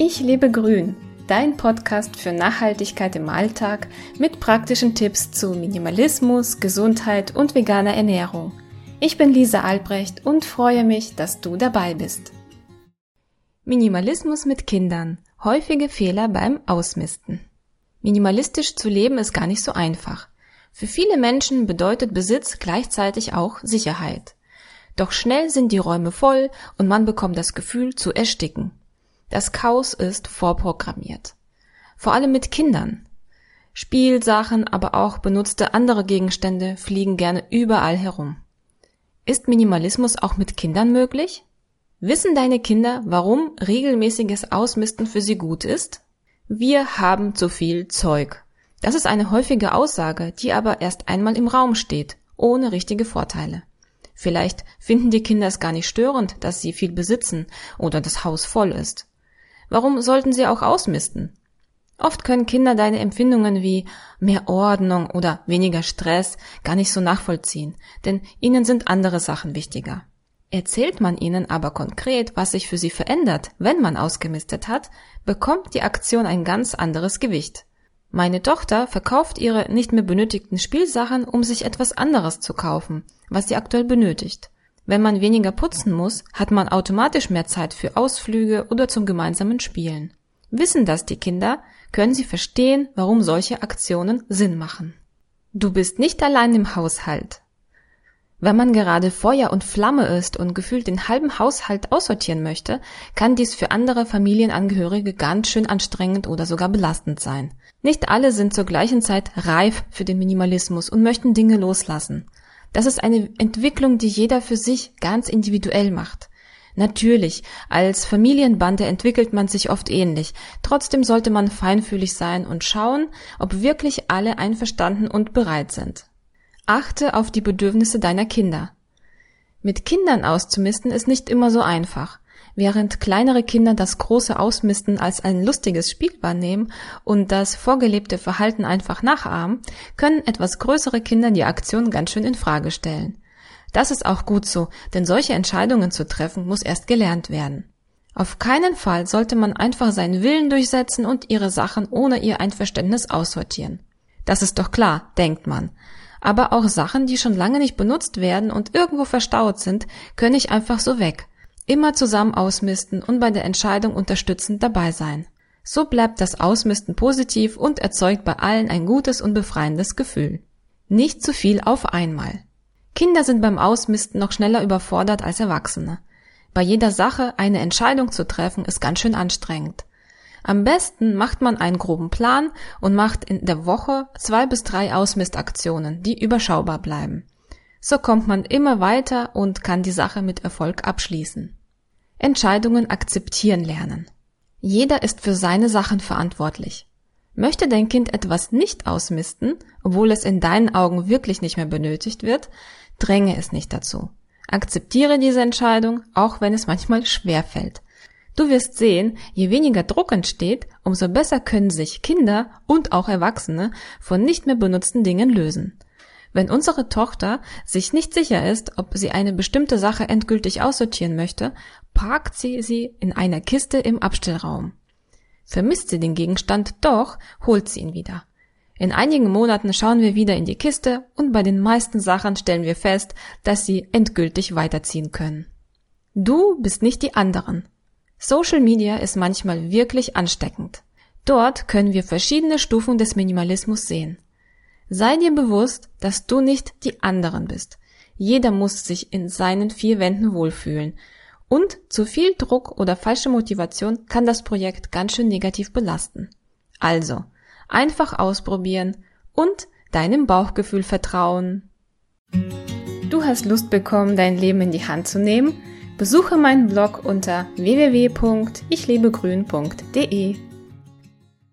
Ich lebe grün, dein Podcast für Nachhaltigkeit im Alltag mit praktischen Tipps zu Minimalismus, Gesundheit und veganer Ernährung. Ich bin Lisa Albrecht und freue mich, dass du dabei bist. Minimalismus mit Kindern. Häufige Fehler beim Ausmisten. Minimalistisch zu leben ist gar nicht so einfach. Für viele Menschen bedeutet Besitz gleichzeitig auch Sicherheit. Doch schnell sind die Räume voll und man bekommt das Gefühl zu ersticken. Das Chaos ist vorprogrammiert. Vor allem mit Kindern. Spielsachen, aber auch benutzte andere Gegenstände fliegen gerne überall herum. Ist Minimalismus auch mit Kindern möglich? Wissen deine Kinder, warum regelmäßiges Ausmisten für sie gut ist? Wir haben zu viel Zeug. Das ist eine häufige Aussage, die aber erst einmal im Raum steht, ohne richtige Vorteile. Vielleicht finden die Kinder es gar nicht störend, dass sie viel besitzen oder das Haus voll ist. Warum sollten sie auch ausmisten? Oft können Kinder deine Empfindungen wie mehr Ordnung oder weniger Stress gar nicht so nachvollziehen, denn ihnen sind andere Sachen wichtiger. Erzählt man ihnen aber konkret, was sich für sie verändert, wenn man ausgemistet hat, bekommt die Aktion ein ganz anderes Gewicht. Meine Tochter verkauft ihre nicht mehr benötigten Spielsachen, um sich etwas anderes zu kaufen, was sie aktuell benötigt. Wenn man weniger putzen muss, hat man automatisch mehr Zeit für Ausflüge oder zum gemeinsamen Spielen. Wissen das die Kinder, können sie verstehen, warum solche Aktionen Sinn machen. Du bist nicht allein im Haushalt. Wenn man gerade Feuer und Flamme ist und gefühlt den halben Haushalt aussortieren möchte, kann dies für andere Familienangehörige ganz schön anstrengend oder sogar belastend sein. Nicht alle sind zur gleichen Zeit reif für den Minimalismus und möchten Dinge loslassen. Das ist eine Entwicklung, die jeder für sich ganz individuell macht. Natürlich, als Familienbande entwickelt man sich oft ähnlich. Trotzdem sollte man feinfühlig sein und schauen, ob wirklich alle einverstanden und bereit sind. Achte auf die Bedürfnisse deiner Kinder. Mit Kindern auszumisten ist nicht immer so einfach. Während kleinere Kinder das große Ausmisten als ein lustiges Spiel wahrnehmen und das vorgelebte Verhalten einfach nachahmen, können etwas größere Kinder die Aktion ganz schön in Frage stellen. Das ist auch gut so, denn solche Entscheidungen zu treffen muss erst gelernt werden. Auf keinen Fall sollte man einfach seinen Willen durchsetzen und ihre Sachen ohne ihr Einverständnis aussortieren. Das ist doch klar, denkt man. Aber auch Sachen, die schon lange nicht benutzt werden und irgendwo verstaut sind, können ich einfach so weg. Immer zusammen ausmisten und bei der Entscheidung unterstützend dabei sein. So bleibt das Ausmisten positiv und erzeugt bei allen ein gutes und befreiendes Gefühl. Nicht zu viel auf einmal. Kinder sind beim Ausmisten noch schneller überfordert als Erwachsene. Bei jeder Sache eine Entscheidung zu treffen ist ganz schön anstrengend. Am besten macht man einen groben Plan und macht in der Woche zwei bis drei Ausmistaktionen, die überschaubar bleiben. So kommt man immer weiter und kann die Sache mit Erfolg abschließen. Entscheidungen akzeptieren lernen. Jeder ist für seine Sachen verantwortlich. Möchte dein Kind etwas nicht ausmisten, obwohl es in deinen Augen wirklich nicht mehr benötigt wird, dränge es nicht dazu. Akzeptiere diese Entscheidung, auch wenn es manchmal schwer fällt. Du wirst sehen, je weniger Druck entsteht, umso besser können sich Kinder und auch Erwachsene von nicht mehr benutzten Dingen lösen. Wenn unsere Tochter sich nicht sicher ist, ob sie eine bestimmte Sache endgültig aussortieren möchte, parkt sie sie in einer Kiste im Abstellraum. Vermisst sie den Gegenstand doch, holt sie ihn wieder. In einigen Monaten schauen wir wieder in die Kiste und bei den meisten Sachen stellen wir fest, dass sie endgültig weiterziehen können. Du bist nicht die anderen. Social Media ist manchmal wirklich ansteckend. Dort können wir verschiedene Stufen des Minimalismus sehen. Sei dir bewusst, dass du nicht die anderen bist. Jeder muss sich in seinen vier Wänden wohlfühlen. Und zu viel Druck oder falsche Motivation kann das Projekt ganz schön negativ belasten. Also, einfach ausprobieren und deinem Bauchgefühl vertrauen. Du hast Lust bekommen, dein Leben in die Hand zu nehmen? Besuche meinen Blog unter www.ichlebegrün.de.